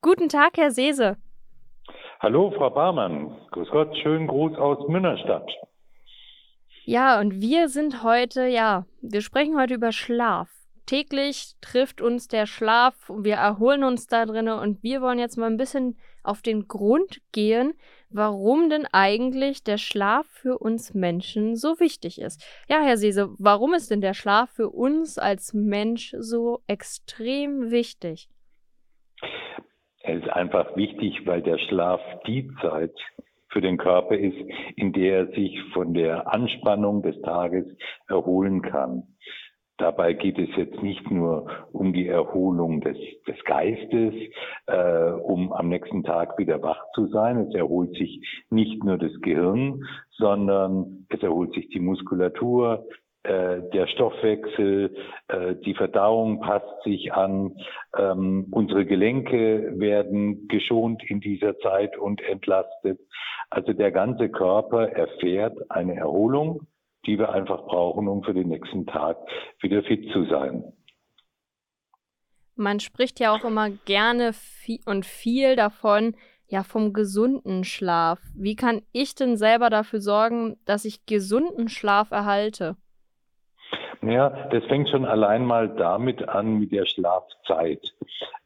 Guten Tag, Herr Sese. Hallo, Frau Barmann. Grüß Gott, schönen Gruß aus Münnerstadt. Ja, und wir sind heute, ja, wir sprechen heute über Schlaf. Täglich trifft uns der Schlaf, wir erholen uns da drinnen und wir wollen jetzt mal ein bisschen auf den Grund gehen, warum denn eigentlich der Schlaf für uns Menschen so wichtig ist. Ja, Herr Sese, warum ist denn der Schlaf für uns als Mensch so extrem wichtig? Er ist einfach wichtig, weil der Schlaf die Zeit für den Körper ist, in der er sich von der Anspannung des Tages erholen kann. Dabei geht es jetzt nicht nur um die Erholung des, des Geistes, äh, um am nächsten Tag wieder wach zu sein. Es erholt sich nicht nur das Gehirn, sondern es erholt sich die Muskulatur, äh, der Stoffwechsel, äh, die Verdauung passt sich an, ähm, unsere Gelenke werden geschont in dieser Zeit und entlastet. Also der ganze Körper erfährt eine Erholung, die wir einfach brauchen, um für den nächsten Tag wieder fit zu sein. Man spricht ja auch immer gerne viel und viel davon, ja, vom gesunden Schlaf. Wie kann ich denn selber dafür sorgen, dass ich gesunden Schlaf erhalte? Ja, das fängt schon allein mal damit an mit der Schlafzeit.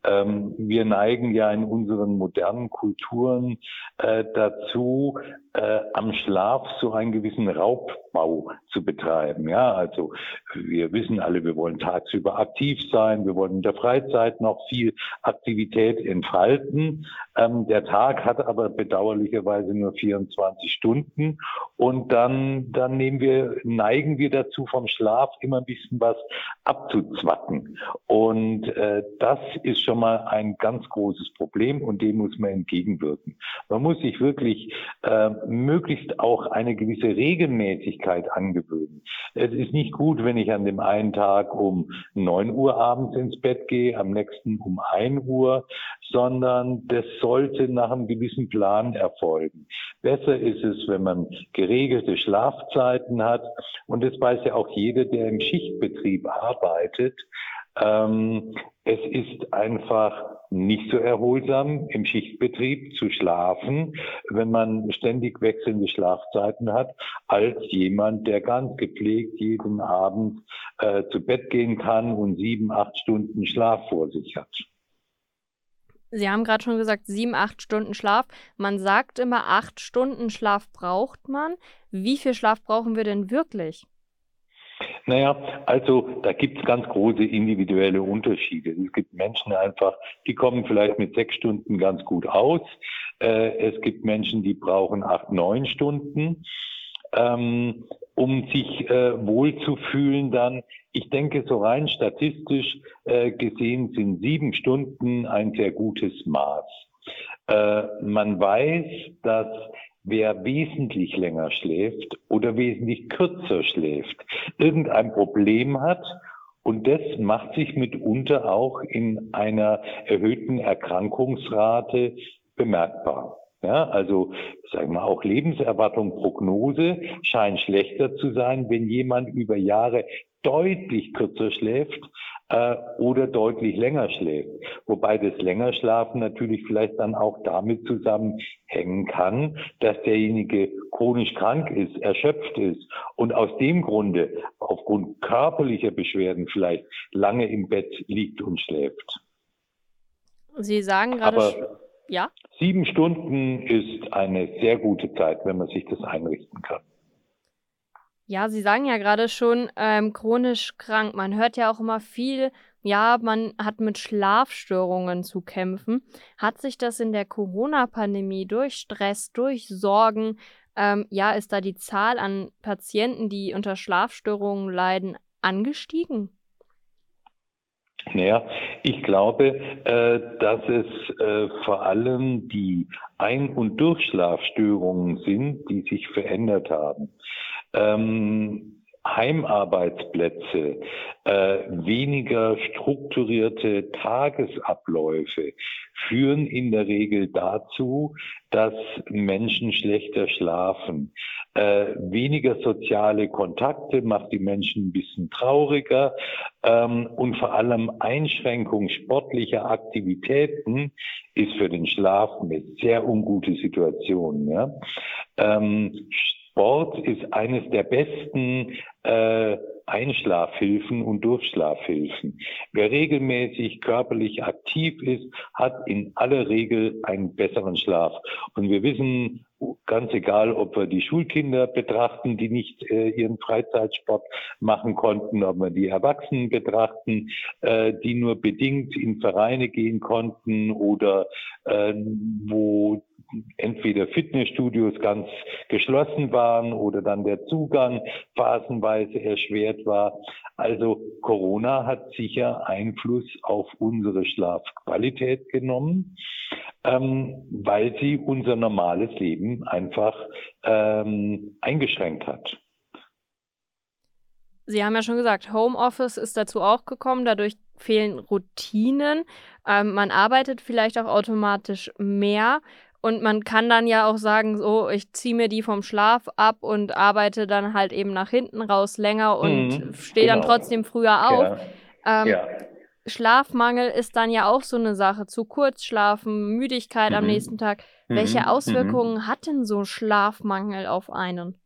Ähm, wir neigen ja in unseren modernen Kulturen äh, dazu, äh, am Schlaf so einen gewissen Raubbau zu betreiben. Ja, also wir wissen alle, wir wollen tagsüber aktiv sein, wir wollen in der Freizeit noch viel Aktivität entfalten. Ähm, der Tag hat aber bedauerlicherweise nur 24 Stunden und dann, dann nehmen wir, neigen wir dazu, vom Schlaf immer ein bisschen was abzuzwacken. Und äh, das ist schon mal ein ganz großes Problem und dem muss man entgegenwirken. Man muss sich wirklich äh, möglichst auch eine gewisse Regelmäßigkeit angewöhnen. Es ist nicht gut, wenn ich an dem einen Tag um neun Uhr abends ins Bett gehe, am nächsten um ein Uhr, sondern das sollte nach einem gewissen Plan erfolgen. Besser ist es, wenn man geregelte Schlafzeiten hat. Und das weiß ja auch jeder, der im Schichtbetrieb arbeitet. Ähm, es ist einfach nicht so erholsam im Schichtbetrieb zu schlafen, wenn man ständig wechselnde Schlafzeiten hat, als jemand, der ganz gepflegt jeden Abend äh, zu Bett gehen kann und sieben, acht Stunden Schlaf vor sich hat. Sie haben gerade schon gesagt, sieben, acht Stunden Schlaf. Man sagt immer, acht Stunden Schlaf braucht man. Wie viel Schlaf brauchen wir denn wirklich? Naja, also da gibt es ganz große individuelle Unterschiede. Es gibt Menschen einfach, die kommen vielleicht mit sechs Stunden ganz gut aus. Äh, es gibt Menschen, die brauchen acht, neun Stunden. Ähm, um sich äh, wohlzufühlen dann. Ich denke, so rein statistisch äh, gesehen sind sieben Stunden ein sehr gutes Maß. Man weiß, dass wer wesentlich länger schläft oder wesentlich kürzer schläft, irgendein Problem hat und das macht sich mitunter auch in einer erhöhten Erkrankungsrate bemerkbar. Ja, also sagen wir auch Lebenserwartung, Prognose scheint schlechter zu sein, wenn jemand über Jahre deutlich kürzer schläft äh, oder deutlich länger schläft. Wobei das länger Schlafen natürlich vielleicht dann auch damit zusammenhängen kann, dass derjenige chronisch krank ist, erschöpft ist und aus dem Grunde aufgrund körperlicher Beschwerden vielleicht lange im Bett liegt und schläft. Sie sagen gerade ja? Sieben Stunden ist eine sehr gute Zeit, wenn man sich das einrichten kann. Ja, Sie sagen ja gerade schon, ähm, chronisch krank. Man hört ja auch immer viel, ja, man hat mit Schlafstörungen zu kämpfen. Hat sich das in der Corona-Pandemie durch Stress, durch Sorgen, ähm, ja, ist da die Zahl an Patienten, die unter Schlafstörungen leiden, angestiegen? Naja, ich glaube, äh, dass es äh, vor allem die Ein- und Durchschlafstörungen sind, die sich verändert haben. Ähm, Heimarbeitsplätze, äh, weniger strukturierte Tagesabläufe führen in der Regel dazu, dass Menschen schlechter schlafen. Äh, weniger soziale Kontakte macht die Menschen ein bisschen trauriger ähm, und vor allem Einschränkung sportlicher Aktivitäten ist für den Schlaf eine sehr ungute Situation. Ja? Ähm, Sport ist eines der besten äh, Einschlafhilfen und Durchschlafhilfen. Wer regelmäßig körperlich aktiv ist, hat in aller Regel einen besseren Schlaf. Und wir wissen, ganz egal, ob wir die Schulkinder betrachten, die nicht äh, ihren Freizeitsport machen konnten, ob wir die Erwachsenen betrachten, äh, die nur bedingt in Vereine gehen konnten oder äh, wo entweder Fitnessstudios ganz geschlossen waren oder dann der Zugang phasenweise erschwert war. Also Corona hat sicher Einfluss auf unsere Schlafqualität genommen, ähm, weil sie unser normales Leben einfach ähm, eingeschränkt hat. Sie haben ja schon gesagt, Homeoffice ist dazu auch gekommen, dadurch fehlen Routinen. Ähm, man arbeitet vielleicht auch automatisch mehr. Und man kann dann ja auch sagen, so, ich ziehe mir die vom Schlaf ab und arbeite dann halt eben nach hinten raus länger und mhm, stehe genau. dann trotzdem früher auf. Ja. Ähm, ja. Schlafmangel ist dann ja auch so eine Sache. Zu kurz schlafen, Müdigkeit mhm. am nächsten Tag. Mhm. Welche mhm. Auswirkungen hat denn so Schlafmangel auf einen?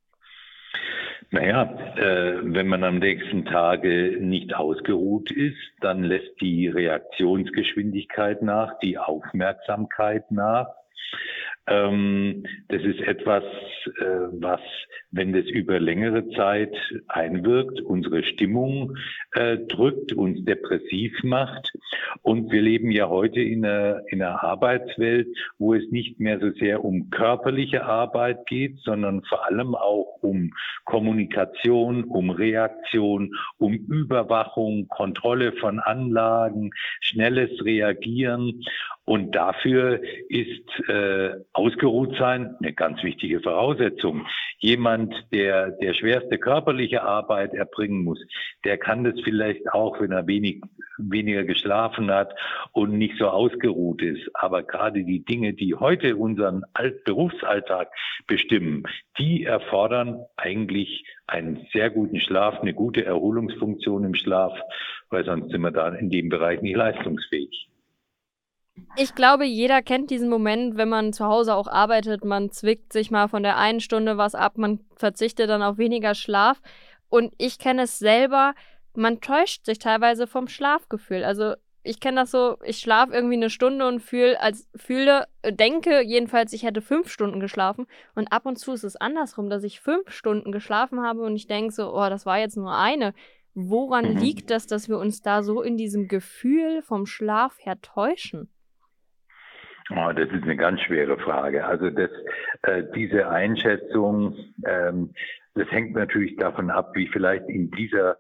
Naja, äh, wenn man am nächsten Tage nicht ausgeruht ist, dann lässt die Reaktionsgeschwindigkeit nach, die Aufmerksamkeit nach. Ähm, das ist etwas, äh, was, wenn das über längere Zeit einwirkt, unsere Stimmung äh, drückt, uns depressiv macht. Und wir leben ja heute in einer, in einer Arbeitswelt, wo es nicht mehr so sehr um körperliche Arbeit geht, sondern vor allem auch um Kommunikation, um Reaktion, um Überwachung, Kontrolle von Anlagen, schnelles Reagieren. Und dafür ist äh, ausgeruht sein eine ganz wichtige Voraussetzung. Jemand, der der schwerste körperliche Arbeit erbringen muss, der kann das vielleicht auch, wenn er wenig weniger geschlafen hat und nicht so ausgeruht ist. Aber gerade die Dinge, die heute unseren Alt Berufsalltag bestimmen, die erfordern eigentlich einen sehr guten Schlaf, eine gute Erholungsfunktion im Schlaf, weil sonst sind wir da in dem Bereich nicht leistungsfähig. Ich glaube, jeder kennt diesen Moment, wenn man zu Hause auch arbeitet. Man zwickt sich mal von der einen Stunde was ab, man verzichtet dann auf weniger Schlaf. Und ich kenne es selber, man täuscht sich teilweise vom Schlafgefühl. Also ich kenne das so, ich schlafe irgendwie eine Stunde und fühle, als fühle, denke jedenfalls, ich hätte fünf Stunden geschlafen. Und ab und zu ist es andersrum, dass ich fünf Stunden geschlafen habe und ich denke so, oh, das war jetzt nur eine. Woran mhm. liegt das, dass wir uns da so in diesem Gefühl vom Schlaf her täuschen? Oh, das ist eine ganz schwere Frage. Also das, äh, diese Einschätzung, ähm, das hängt natürlich davon ab, wie vielleicht in dieser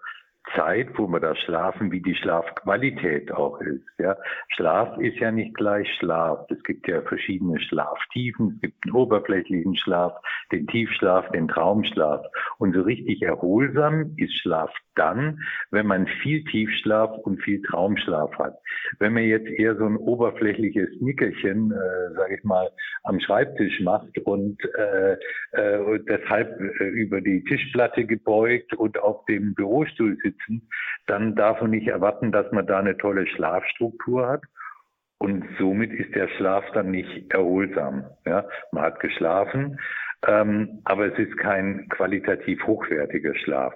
Zeit, wo wir da schlafen, wie die Schlafqualität auch ist. Ja, Schlaf ist ja nicht gleich Schlaf. Es gibt ja verschiedene Schlaftiefen. Es gibt den oberflächlichen Schlaf, den Tiefschlaf, den Traumschlaf. Und so richtig erholsam ist Schlaf dann, wenn man viel Tiefschlaf und viel Traumschlaf hat. Wenn man jetzt eher so ein oberflächliches Nickerchen, äh, sage ich mal, am Schreibtisch macht und äh, äh, deshalb äh, über die Tischplatte gebeugt und auf dem Bürostuhl sitzen, dann darf man nicht erwarten, dass man da eine tolle Schlafstruktur hat. Und somit ist der Schlaf dann nicht erholsam. Ja, man hat geschlafen, ähm, aber es ist kein qualitativ hochwertiger Schlaf.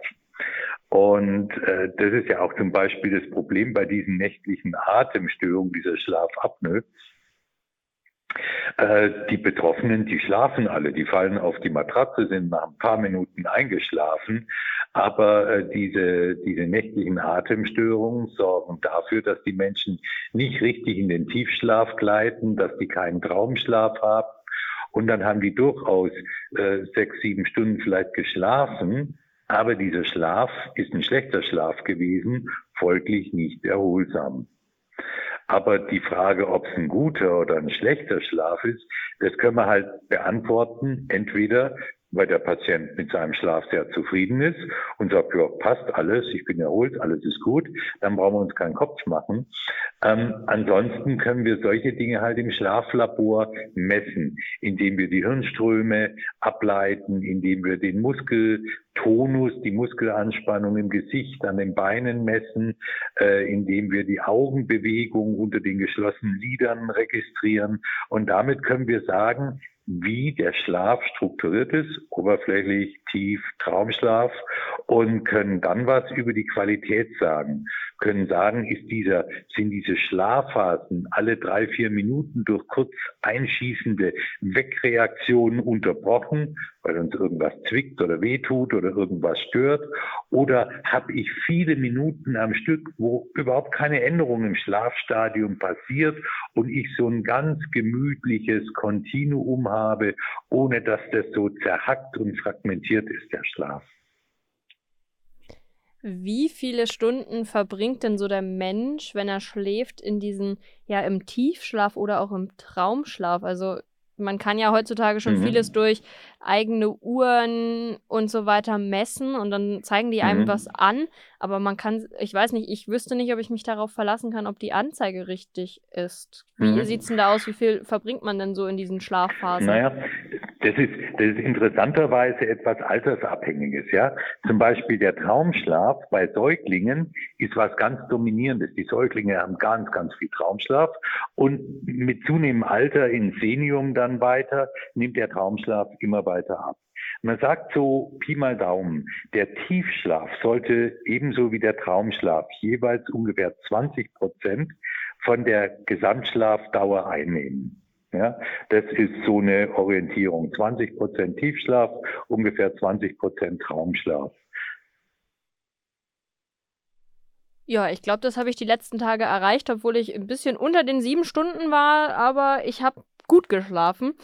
Und äh, das ist ja auch zum Beispiel das Problem bei diesen nächtlichen Atemstörungen, dieser Schlafapnoe. Äh, die Betroffenen, die schlafen alle, die fallen auf die Matratze, sind nach ein paar Minuten eingeschlafen. Aber äh, diese, diese nächtlichen Atemstörungen sorgen dafür, dass die Menschen nicht richtig in den Tiefschlaf gleiten, dass die keinen Traumschlaf haben. Und dann haben die durchaus äh, sechs, sieben Stunden vielleicht geschlafen aber dieser Schlaf ist ein schlechter Schlaf gewesen, folglich nicht erholsam. Aber die Frage, ob es ein guter oder ein schlechter Schlaf ist, das können wir halt beantworten, entweder weil der Patient mit seinem Schlaf sehr zufrieden ist und sagt, ja, passt alles, ich bin erholt, alles ist gut, dann brauchen wir uns keinen Kopf machen. Ähm, ansonsten können wir solche Dinge halt im Schlaflabor messen, indem wir die Hirnströme ableiten, indem wir den Muskeltonus, die Muskelanspannung im Gesicht, an den Beinen messen, äh, indem wir die Augenbewegung unter den geschlossenen Lidern registrieren. Und damit können wir sagen, wie der Schlaf strukturiert ist, oberflächlich, tief, Traumschlaf und können dann was über die Qualität sagen, können sagen, ist dieser, sind diese Schlafphasen alle drei, vier Minuten durch kurz einschießende Wegreaktionen unterbrochen, weil uns irgendwas zwickt oder wehtut oder irgendwas stört, oder habe ich viele Minuten am Stück, wo überhaupt keine Änderung im Schlafstadium passiert und ich so ein ganz gemütliches Kontinuum habe, ohne dass das so zerhackt und fragmentiert ist, der Schlaf. Wie viele Stunden verbringt denn so der Mensch, wenn er schläft, in diesen, ja, im Tiefschlaf oder auch im Traumschlaf? Also man kann ja heutzutage schon mhm. vieles durch eigene Uhren und so weiter messen und dann zeigen die einem mhm. was an. Aber man kann, ich weiß nicht, ich wüsste nicht, ob ich mich darauf verlassen kann, ob die Anzeige richtig ist. Wie mhm. sieht es denn da aus? Wie viel verbringt man denn so in diesen Schlafphasen? Naja, das ist, das ist interessanterweise etwas Altersabhängiges, ja. Zum Beispiel der Traumschlaf bei Säuglingen ist was ganz Dominierendes. Die Säuglinge haben ganz, ganz viel Traumschlaf und mit zunehmendem Alter in Senium dann weiter nimmt der Traumschlaf immer weiter ab. Man sagt so Pi mal Daumen, der Tiefschlaf sollte ebenso wie der Traumschlaf jeweils ungefähr 20 Prozent von der Gesamtschlafdauer einnehmen. Ja, das ist so eine Orientierung. 20 Prozent Tiefschlaf, ungefähr 20 Prozent Traumschlaf. Ja, ich glaube, das habe ich die letzten Tage erreicht, obwohl ich ein bisschen unter den sieben Stunden war, aber ich habe gut geschlafen.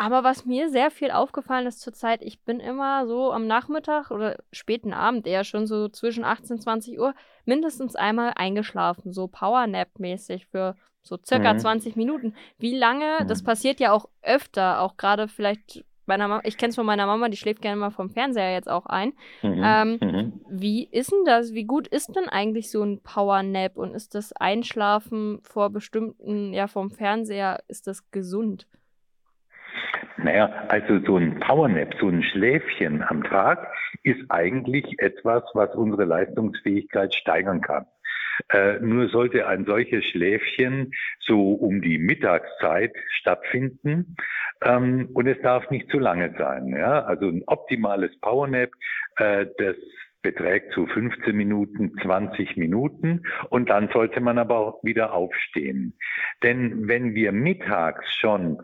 Aber was mir sehr viel aufgefallen ist zurzeit, ich bin immer so am Nachmittag oder späten Abend eher schon so zwischen 18 und 20 Uhr mindestens einmal eingeschlafen, so Powernap-mäßig für so circa mhm. 20 Minuten. Wie lange, mhm. das passiert ja auch öfter, auch gerade vielleicht meiner Mama, ich kenne es von meiner Mama, die schläft gerne mal vom Fernseher jetzt auch ein. Mhm. Ähm, mhm. Wie ist denn das? Wie gut ist denn eigentlich so ein Powernap und ist das Einschlafen vor bestimmten, ja, vom Fernseher, ist das gesund? Naja, also so ein Powernap, so ein Schläfchen am Tag ist eigentlich etwas, was unsere Leistungsfähigkeit steigern kann. Äh, nur sollte ein solches Schläfchen so um die Mittagszeit stattfinden ähm, und es darf nicht zu lange sein. Ja? Also ein optimales Powernap, äh, das beträgt so 15 Minuten, 20 Minuten und dann sollte man aber auch wieder aufstehen. Denn wenn wir mittags schon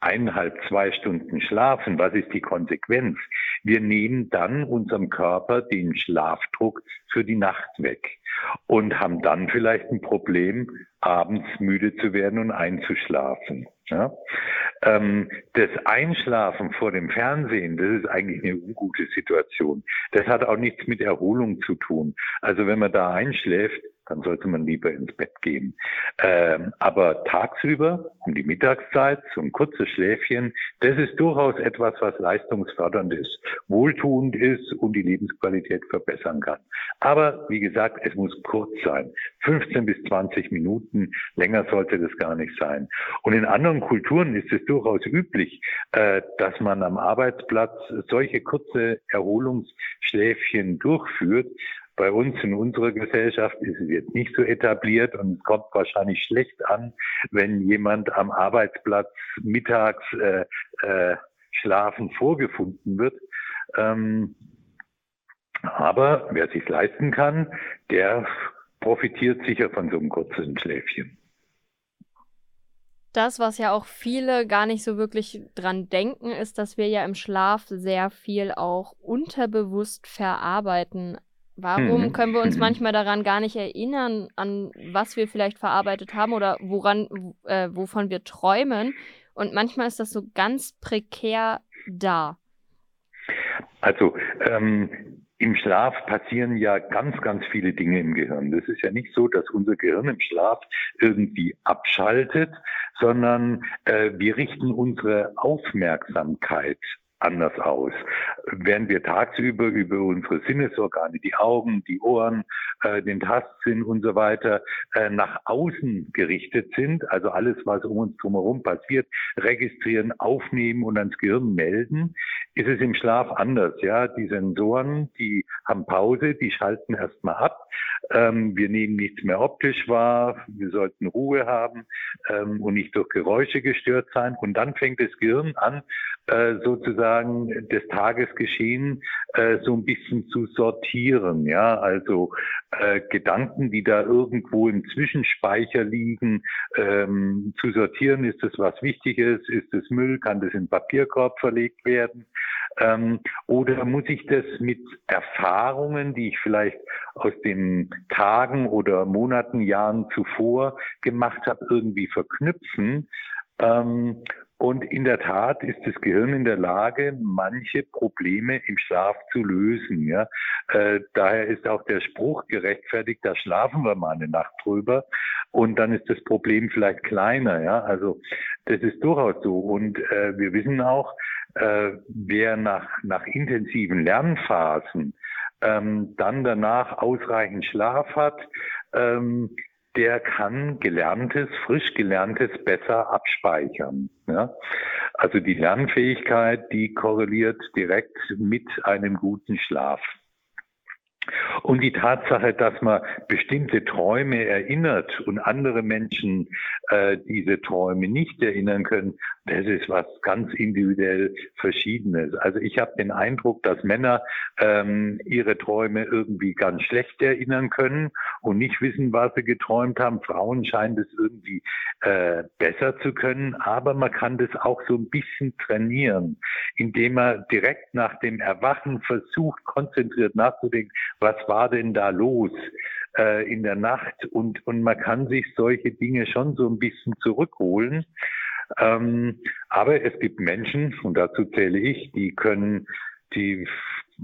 eineinhalb, zwei Stunden schlafen, was ist die Konsequenz? Wir nehmen dann unserem Körper den Schlafdruck für die Nacht weg und haben dann vielleicht ein Problem, abends müde zu werden und einzuschlafen. Ja? Ähm, das Einschlafen vor dem Fernsehen, das ist eigentlich eine ungute Situation. Das hat auch nichts mit Erholung zu tun. Also wenn man da einschläft, dann sollte man lieber ins Bett gehen. Ähm, aber tagsüber, um die Mittagszeit, so ein kurzes Schläfchen, das ist durchaus etwas, was leistungsfördernd ist, wohltuend ist und die Lebensqualität verbessern kann. Aber wie gesagt, es muss kurz sein. 15 bis 20 Minuten, länger sollte das gar nicht sein. Und in anderen Kulturen ist es durchaus üblich, äh, dass man am Arbeitsplatz solche kurze Erholungsschläfchen durchführt, bei uns in unserer Gesellschaft ist es jetzt nicht so etabliert und es kommt wahrscheinlich schlecht an, wenn jemand am Arbeitsplatz mittags äh, äh, schlafen vorgefunden wird. Ähm, aber wer sich leisten kann, der profitiert sicher von so einem kurzen Schläfchen. Das, was ja auch viele gar nicht so wirklich dran denken, ist, dass wir ja im Schlaf sehr viel auch unterbewusst verarbeiten. Warum mhm. können wir uns manchmal daran gar nicht erinnern, an was wir vielleicht verarbeitet haben oder woran, äh, wovon wir träumen? Und manchmal ist das so ganz prekär da. Also ähm, im Schlaf passieren ja ganz, ganz viele Dinge im Gehirn. Das ist ja nicht so, dass unser Gehirn im Schlaf irgendwie abschaltet, sondern äh, wir richten unsere Aufmerksamkeit anders aus. Während wir tagsüber über unsere Sinnesorgane, die Augen, die Ohren, äh, den Tastsinn und so weiter äh, nach außen gerichtet sind, also alles, was um uns drumherum passiert, registrieren, aufnehmen und ans Gehirn melden, ist es im Schlaf anders. Ja, die Sensoren, die haben Pause, die schalten erstmal ab. Ähm, wir nehmen nichts mehr optisch wahr. Wir sollten Ruhe haben ähm, und nicht durch Geräusche gestört sein. Und dann fängt das Gehirn an, äh, sozusagen das Tagesgeschehen äh, so ein bisschen zu sortieren. Ja, also äh, Gedanken, die da irgendwo im Zwischenspeicher liegen, ähm, zu sortieren. Ist das was Wichtiges? Ist das Müll? Kann das in Papierkorb verlegt werden? Ähm, oder muss ich das mit Erfahrungen, die ich vielleicht aus den Tagen oder Monaten, Jahren zuvor gemacht habe, irgendwie verknüpfen? Ähm, und in der Tat ist das Gehirn in der Lage, manche Probleme im Schlaf zu lösen. Ja? Äh, daher ist auch der Spruch gerechtfertigt, da schlafen wir mal eine Nacht drüber und dann ist das Problem vielleicht kleiner. Ja? Also das ist durchaus so. Und äh, wir wissen auch, äh, wer nach, nach intensiven Lernphasen ähm, dann danach ausreichend Schlaf hat, ähm, der kann Gelerntes, frisch Gelerntes besser abspeichern. Ja? Also die Lernfähigkeit, die korreliert direkt mit einem guten Schlaf. Und die Tatsache, dass man bestimmte Träume erinnert und andere Menschen äh, diese Träume nicht erinnern können, das ist was ganz individuell Verschiedenes. Also ich habe den Eindruck, dass Männer ähm, ihre Träume irgendwie ganz schlecht erinnern können und nicht wissen, was sie geträumt haben. Frauen scheinen das irgendwie äh, besser zu können, aber man kann das auch so ein bisschen trainieren, indem man direkt nach dem Erwachen versucht, konzentriert nachzudenken, was war denn da los äh, in der Nacht? Und, und man kann sich solche Dinge schon so ein bisschen zurückholen. Ähm, aber es gibt Menschen, und dazu zähle ich, die können, die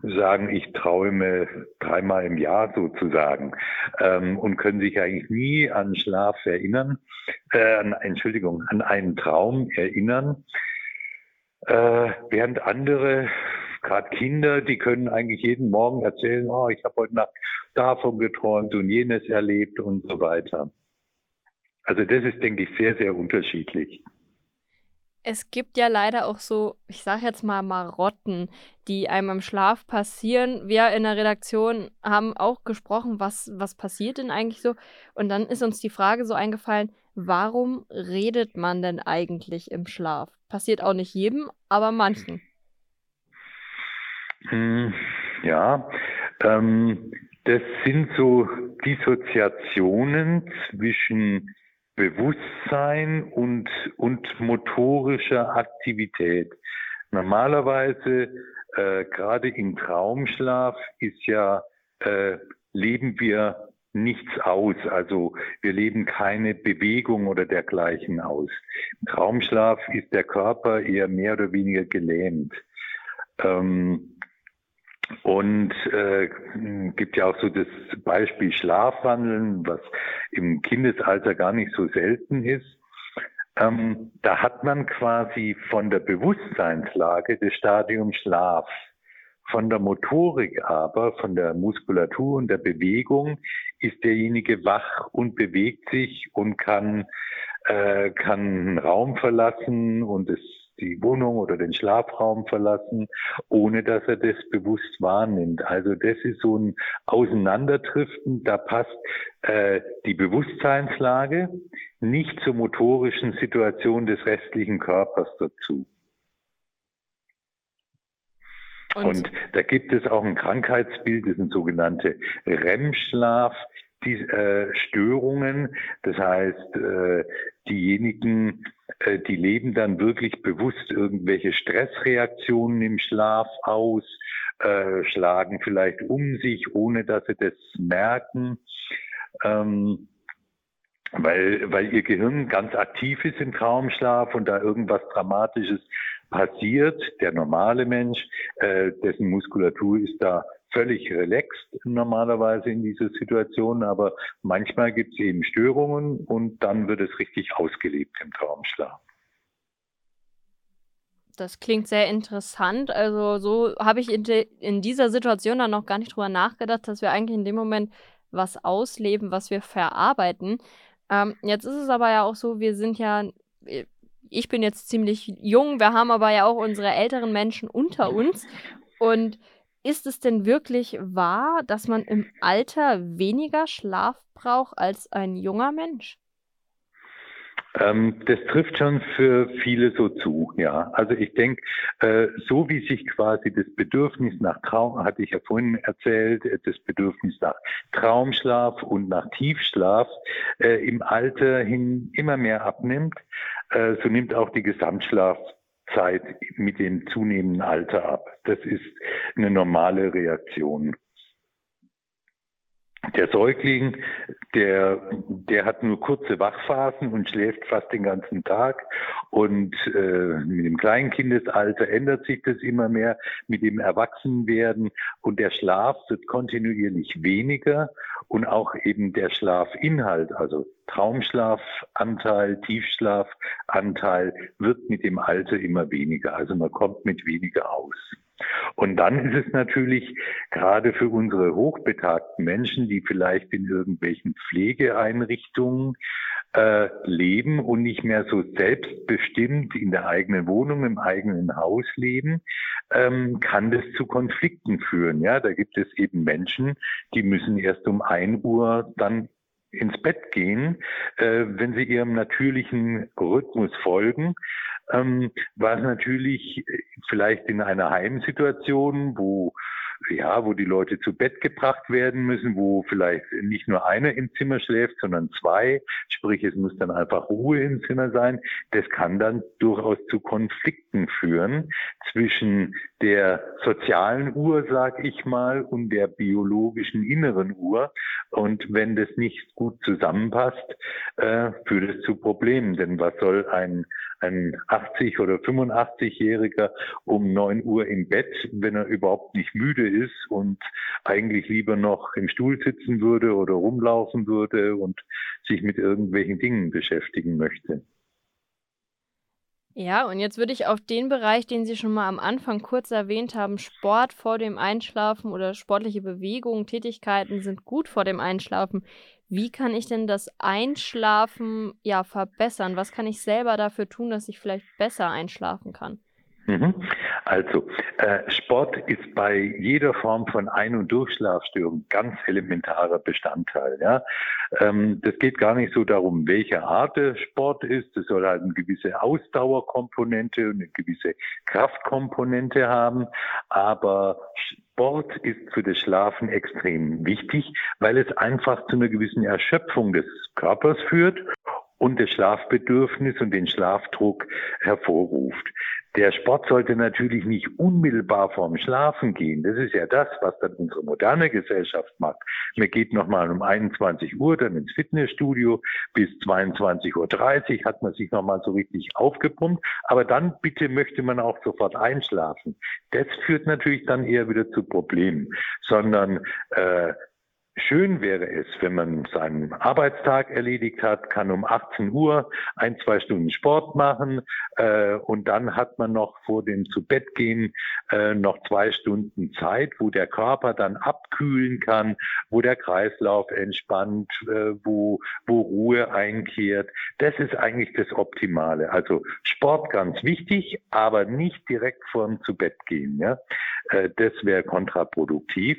sagen, ich träume dreimal im Jahr sozusagen ähm, und können sich eigentlich nie an Schlaf erinnern, äh, an, Entschuldigung, an einen Traum erinnern, äh, während andere gerade Kinder, die können eigentlich jeden Morgen erzählen, oh, ich habe heute Nacht davon geträumt und jenes erlebt und so weiter. Also das ist, denke ich, sehr, sehr unterschiedlich. Es gibt ja leider auch so, ich sage jetzt mal Marotten, die einem im Schlaf passieren. Wir in der Redaktion haben auch gesprochen, was, was passiert denn eigentlich so. Und dann ist uns die Frage so eingefallen, warum redet man denn eigentlich im Schlaf? Passiert auch nicht jedem, aber manchen. Hm, ja, ähm, das sind so Dissoziationen zwischen Bewusstsein und, und motorischer Aktivität. Normalerweise, äh, gerade im Traumschlaf, ist ja, äh, leben wir nichts aus. Also wir leben keine Bewegung oder dergleichen aus. Im Traumschlaf ist der Körper eher mehr oder weniger gelähmt. Ähm, und äh, gibt ja auch so das Beispiel Schlafwandeln, was im Kindesalter gar nicht so selten ist. Ähm, da hat man quasi von der Bewusstseinslage das Stadium Schlaf. Von der Motorik aber, von der Muskulatur und der Bewegung ist derjenige wach und bewegt sich und kann, äh, kann einen Raum verlassen und es die Wohnung oder den Schlafraum verlassen, ohne dass er das bewusst wahrnimmt. Also das ist so ein Auseinanderdriften, da passt äh, die Bewusstseinslage nicht zur motorischen Situation des restlichen Körpers dazu. Und, Und da gibt es auch ein Krankheitsbild, das sind sogenannte REM-Schlaf die äh, Störungen. Das heißt, äh, diejenigen, äh, die leben dann wirklich bewusst irgendwelche Stressreaktionen im Schlaf aus, äh, schlagen vielleicht um sich, ohne dass sie das merken. Ähm, weil, weil ihr Gehirn ganz aktiv ist im Traumschlaf und da irgendwas Dramatisches passiert. Der normale Mensch, äh, dessen Muskulatur ist da völlig relaxed normalerweise in dieser Situation, aber manchmal gibt es eben Störungen und dann wird es richtig ausgelebt im Traumschlaf. Das klingt sehr interessant. Also so habe ich in, in, dieser Situation dann noch gar nicht drüber nachgedacht, dass wir eigentlich in dem Moment was ausleben, was wir verarbeiten. Ähm, jetzt ist es aber ja auch so, wir sind ja, ich bin jetzt ziemlich jung, wir haben aber ja auch unsere älteren Menschen unter uns. Und ist es denn wirklich wahr, dass man im Alter weniger Schlaf braucht als ein junger Mensch? Ähm, das trifft schon für viele so zu, ja. Also ich denke, äh, so wie sich quasi das Bedürfnis nach Traum, hatte ich ja vorhin erzählt, äh, das Bedürfnis nach Traumschlaf und nach Tiefschlaf äh, im Alter hin immer mehr abnimmt, äh, so nimmt auch die Gesamtschlaf Zeit mit dem zunehmenden Alter ab. Das ist eine normale Reaktion. Der Säugling, der, der hat nur kurze Wachphasen und schläft fast den ganzen Tag. Und äh, mit dem Kleinkindesalter ändert sich das immer mehr, mit dem Erwachsenwerden. Und der Schlaf wird kontinuierlich weniger und auch eben der Schlafinhalt, also Traumschlafanteil, Tiefschlafanteil wird mit dem Alter immer weniger. Also man kommt mit weniger aus. Und dann ist es natürlich gerade für unsere hochbetagten Menschen, die vielleicht in irgendwelchen Pflegeeinrichtungen äh, leben und nicht mehr so selbstbestimmt in der eigenen Wohnung, im eigenen Haus leben, ähm, kann das zu Konflikten führen. Ja, da gibt es eben Menschen, die müssen erst um ein Uhr dann ins Bett gehen, äh, wenn sie ihrem natürlichen Rhythmus folgen ähm, was natürlich vielleicht in einer Heimsituation, wo ja, wo die Leute zu Bett gebracht werden müssen, wo vielleicht nicht nur einer im Zimmer schläft, sondern zwei, sprich es muss dann einfach Ruhe im Zimmer sein. Das kann dann durchaus zu Konflikten führen zwischen der sozialen Uhr, sag ich mal, und der biologischen inneren Uhr. Und wenn das nicht gut zusammenpasst, äh, führt es zu Problemen. Denn was soll ein ein 80 oder 85-Jähriger um 9 Uhr im Bett, wenn er überhaupt nicht müde ist und eigentlich lieber noch im Stuhl sitzen würde oder rumlaufen würde und sich mit irgendwelchen Dingen beschäftigen möchte. Ja, und jetzt würde ich auf den Bereich, den Sie schon mal am Anfang kurz erwähnt haben, Sport vor dem Einschlafen oder sportliche Bewegungen, Tätigkeiten sind gut vor dem Einschlafen. Wie kann ich denn das Einschlafen ja verbessern? Was kann ich selber dafür tun, dass ich vielleicht besser einschlafen kann? Mhm. Also, äh, Sport ist bei jeder Form von Ein- und Durchschlafstörung ganz elementarer Bestandteil. Ja? Ähm, das geht gar nicht so darum, welche Art der Sport ist. Es soll halt eine gewisse Ausdauerkomponente und eine gewisse Kraftkomponente haben. Aber Sport ist für das Schlafen extrem wichtig, weil es einfach zu einer gewissen Erschöpfung des Körpers führt und das Schlafbedürfnis und den Schlafdruck hervorruft. Der Sport sollte natürlich nicht unmittelbar vorm Schlafen gehen. Das ist ja das, was dann unsere moderne Gesellschaft macht. Man geht nochmal um 21 Uhr dann ins Fitnessstudio. Bis 22.30 Uhr hat man sich nochmal so richtig aufgepumpt. Aber dann bitte möchte man auch sofort einschlafen. Das führt natürlich dann eher wieder zu Problemen, sondern äh, Schön wäre es, wenn man seinen Arbeitstag erledigt hat, kann um 18 Uhr ein, zwei Stunden Sport machen äh, und dann hat man noch vor dem Zubettgehen äh, noch zwei Stunden Zeit, wo der Körper dann abkühlen kann, wo der Kreislauf entspannt, äh, wo, wo Ruhe einkehrt. Das ist eigentlich das Optimale. Also Sport ganz wichtig, aber nicht direkt vor dem Zubettgehen. Ja? Äh, das wäre kontraproduktiv.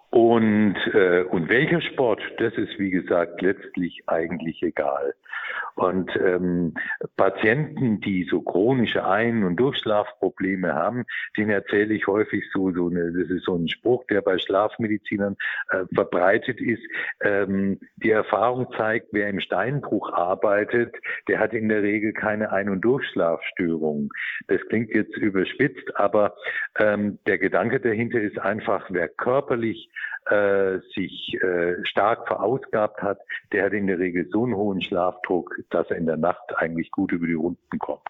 Und, äh, und welcher Sport, das ist wie gesagt letztlich eigentlich egal. Und ähm, Patienten, die so chronische Ein- und Durchschlafprobleme haben, denen erzähle ich häufig so, so eine, das ist so ein Spruch, der bei Schlafmedizinern äh, verbreitet ist. Ähm, die Erfahrung zeigt, wer im Steinbruch arbeitet, der hat in der Regel keine Ein- und Durchschlafstörung. Das klingt jetzt überspitzt, aber ähm, der Gedanke dahinter ist einfach, wer körperlich äh, sich äh, stark verausgabt hat, der hat in der Regel so einen hohen Schlafdruck, dass er in der Nacht eigentlich gut über die Runden kommt.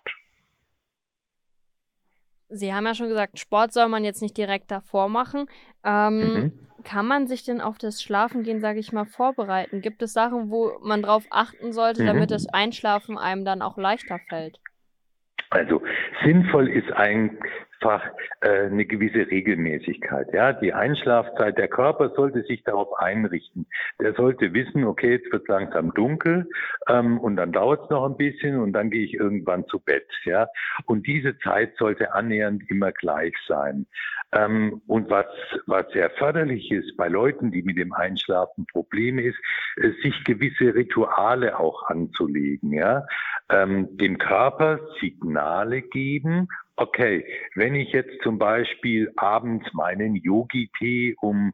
Sie haben ja schon gesagt, Sport soll man jetzt nicht direkt davor machen. Ähm, mhm. Kann man sich denn auf das Schlafengehen, sage ich mal, vorbereiten? Gibt es Sachen, wo man drauf achten sollte, mhm. damit das Einschlafen einem dann auch leichter fällt? Also sinnvoll ist einfach äh, eine gewisse Regelmäßigkeit. Ja, die Einschlafzeit, der Körper sollte sich darauf einrichten. Der sollte wissen, okay, jetzt wird langsam dunkel ähm, und dann dauert es noch ein bisschen und dann gehe ich irgendwann zu Bett. Ja, und diese Zeit sollte annähernd immer gleich sein. Ähm, und was was sehr förderlich ist bei Leuten, die mit dem Einschlafen Probleme ist, äh, sich gewisse Rituale auch anzulegen. Ja, ähm, dem Körper Signale geben okay, wenn ich jetzt zum Beispiel abends meinen Yogi-Tee um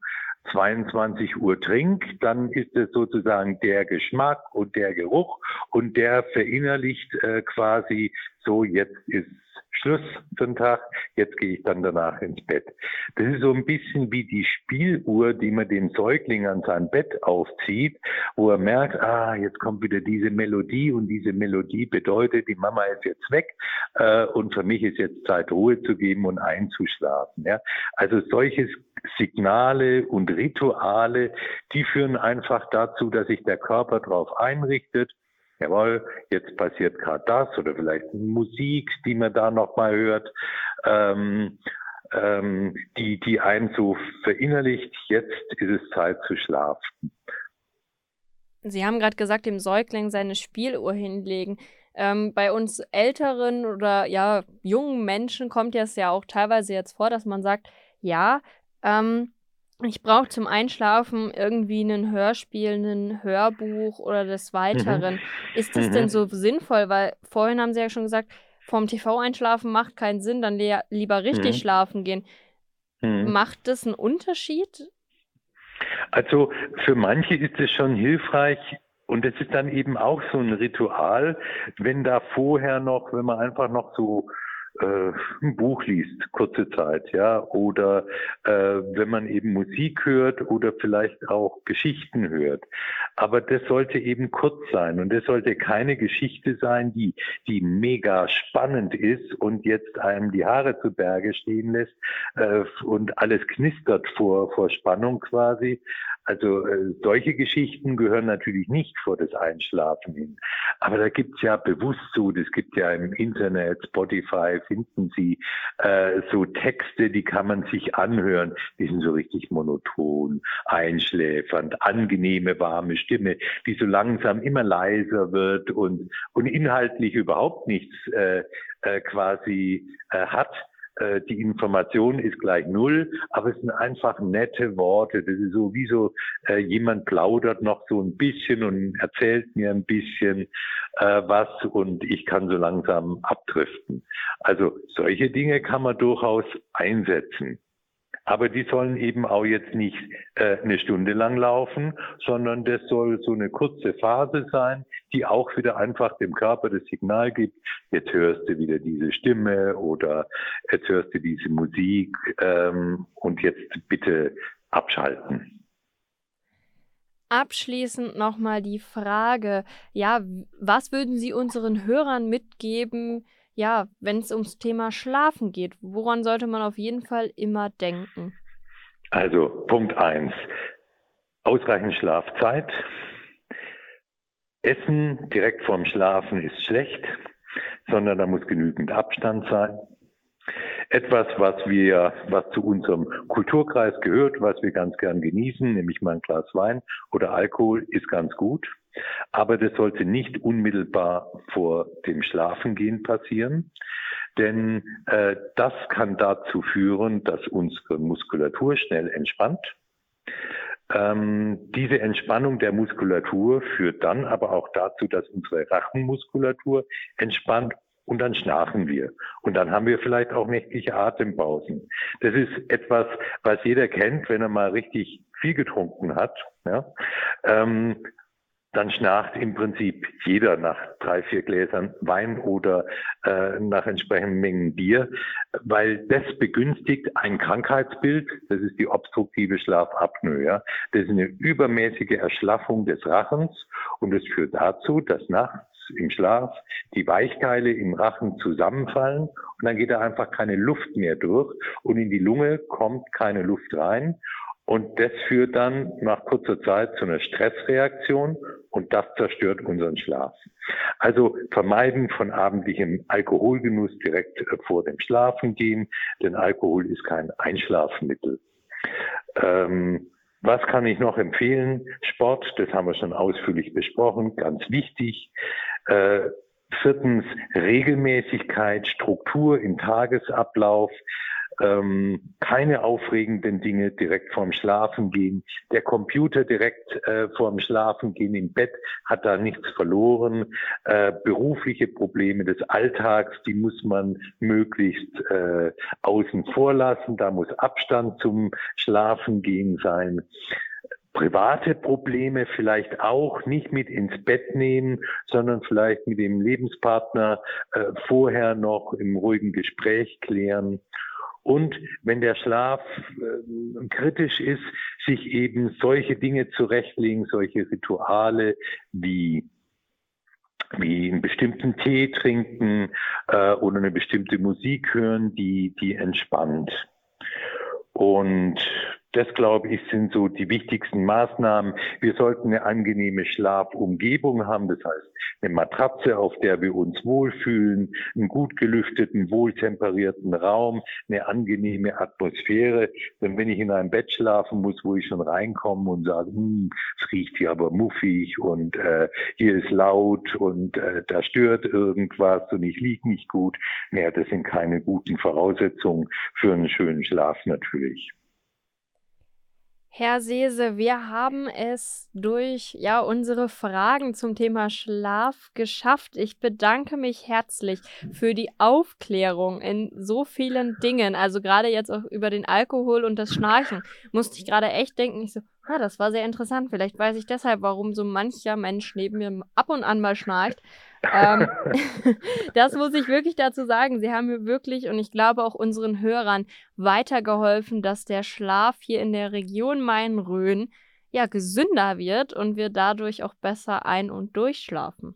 22 Uhr trinke, dann ist es sozusagen der Geschmack und der Geruch und der verinnerlicht äh, quasi so, jetzt ist Schluss für den Tag, jetzt gehe ich dann danach ins Bett. Das ist so ein bisschen wie die Spieluhr, die man dem Säugling an sein Bett aufzieht, wo er merkt, ah, jetzt kommt wieder diese Melodie und diese Melodie bedeutet, die Mama ist jetzt weg äh, und für mich ist jetzt Zeit, Ruhe zu geben und einzuschlafen. Ja? Also solches Signale und Rituale, die führen einfach dazu, dass sich der Körper darauf einrichtet jawohl, jetzt passiert gerade das oder vielleicht Musik, die man da nochmal hört, ähm, ähm, die, die einen so verinnerlicht, jetzt ist es Zeit zu schlafen. Sie haben gerade gesagt, dem Säugling seine Spieluhr hinlegen. Ähm, bei uns älteren oder ja jungen Menschen kommt es ja auch teilweise jetzt vor, dass man sagt, ja, ähm, ich brauche zum Einschlafen irgendwie ein Hörspiel, ein Hörbuch oder des Weiteren. Mhm. Ist das mhm. denn so sinnvoll? Weil vorhin haben Sie ja schon gesagt, vom TV einschlafen macht keinen Sinn, dann lieber richtig mhm. schlafen gehen. Mhm. Macht das einen Unterschied? Also für manche ist es schon hilfreich, und es ist dann eben auch so ein Ritual, wenn da vorher noch, wenn man einfach noch so äh, ein Buch liest, kurze Zeit, ja, oder äh, wenn man eben Musik hört oder vielleicht auch Geschichten hört. Aber das sollte eben kurz sein und das sollte keine Geschichte sein, die, die mega spannend ist und jetzt einem die Haare zu Berge stehen lässt äh, und alles knistert vor, vor Spannung quasi. Also äh, solche Geschichten gehören natürlich nicht vor das Einschlafen hin. Aber da gibt's ja bewusst so, das gibt ja im Internet, Spotify, finden Sie äh, so Texte, die kann man sich anhören. Die sind so richtig monoton, einschläfernd, angenehme, warme Stimme, die so langsam immer leiser wird und, und inhaltlich überhaupt nichts äh, äh, quasi äh, hat äh, die Information ist gleich null, aber es sind einfach nette Worte. Das ist so wie so, äh, jemand plaudert noch so ein bisschen und erzählt mir ein bisschen äh, was und ich kann so langsam abdriften. Also solche Dinge kann man durchaus einsetzen. Aber die sollen eben auch jetzt nicht äh, eine Stunde lang laufen, sondern das soll so eine kurze Phase sein, die auch wieder einfach dem Körper das Signal gibt, jetzt hörst du wieder diese Stimme oder jetzt hörst du diese Musik ähm, und jetzt bitte abschalten. Abschließend nochmal die Frage, ja, was würden Sie unseren Hörern mitgeben, ja, wenn es ums Thema Schlafen geht, woran sollte man auf jeden Fall immer denken? Also Punkt 1. Ausreichend Schlafzeit. Essen direkt vorm Schlafen ist schlecht, sondern da muss genügend Abstand sein. Etwas, was wir, was zu unserem Kulturkreis gehört, was wir ganz gern genießen, nämlich mal ein Glas Wein oder Alkohol, ist ganz gut. Aber das sollte nicht unmittelbar vor dem Schlafengehen passieren, denn äh, das kann dazu führen, dass unsere Muskulatur schnell entspannt. Ähm, diese Entspannung der Muskulatur führt dann aber auch dazu, dass unsere Rachenmuskulatur entspannt und dann schnarchen wir. Und dann haben wir vielleicht auch nächtliche Atempausen. Das ist etwas, was jeder kennt, wenn er mal richtig viel getrunken hat. Ja? Ähm, dann schnarcht im Prinzip jeder nach drei, vier Gläsern Wein oder äh, nach entsprechenden Mengen Bier, weil das begünstigt ein Krankheitsbild, das ist die obstruktive Schlafapnoe. Ja? Das ist eine übermäßige Erschlaffung des Rachens und es führt dazu, dass nachts im Schlaf die Weichkeile im Rachen zusammenfallen und dann geht da einfach keine Luft mehr durch und in die Lunge kommt keine Luft rein und das führt dann nach kurzer Zeit zu einer Stressreaktion und das zerstört unseren Schlaf. Also vermeiden von abendlichem Alkoholgenuss direkt äh, vor dem Schlafengehen, denn Alkohol ist kein Einschlafmittel. Ähm, was kann ich noch empfehlen? Sport, das haben wir schon ausführlich besprochen, ganz wichtig. Äh, viertens Regelmäßigkeit, Struktur im Tagesablauf ähm, keine aufregenden Dinge direkt vorm Schlafengehen. Der Computer direkt äh, vorm Schlafengehen im Bett hat da nichts verloren. Äh, berufliche Probleme des Alltags, die muss man möglichst äh, außen vor lassen. Da muss Abstand zum Schlafengehen sein private Probleme vielleicht auch nicht mit ins Bett nehmen, sondern vielleicht mit dem Lebenspartner äh, vorher noch im ruhigen Gespräch klären. Und wenn der Schlaf äh, kritisch ist, sich eben solche Dinge zurechtlegen, solche Rituale wie wie einen bestimmten Tee trinken äh, oder eine bestimmte Musik hören, die, die entspannt. Und das, glaube ich, sind so die wichtigsten Maßnahmen. Wir sollten eine angenehme Schlafumgebung haben, das heißt eine Matratze, auf der wir uns wohlfühlen, einen gut gelüfteten, wohltemperierten Raum, eine angenehme Atmosphäre. Denn wenn ich in einem Bett schlafen muss, wo ich schon reinkomme und sage, hm, es riecht hier aber muffig und äh, hier ist laut und äh, da stört irgendwas und ich liege nicht gut, naja, das sind keine guten Voraussetzungen für einen schönen Schlaf natürlich. Herr Sese, wir haben es durch ja unsere Fragen zum Thema Schlaf geschafft. Ich bedanke mich herzlich für die Aufklärung in so vielen Dingen. Also gerade jetzt auch über den Alkohol und das Schnarchen musste ich gerade echt denken. Ich so, ah, das war sehr interessant. Vielleicht weiß ich deshalb, warum so mancher Mensch neben mir ab und an mal schnarcht ähm, das muss ich wirklich dazu sagen. Sie haben mir wirklich und ich glaube auch unseren Hörern weitergeholfen, dass der Schlaf hier in der Region Main-Rhön ja gesünder wird und wir dadurch auch besser ein- und durchschlafen.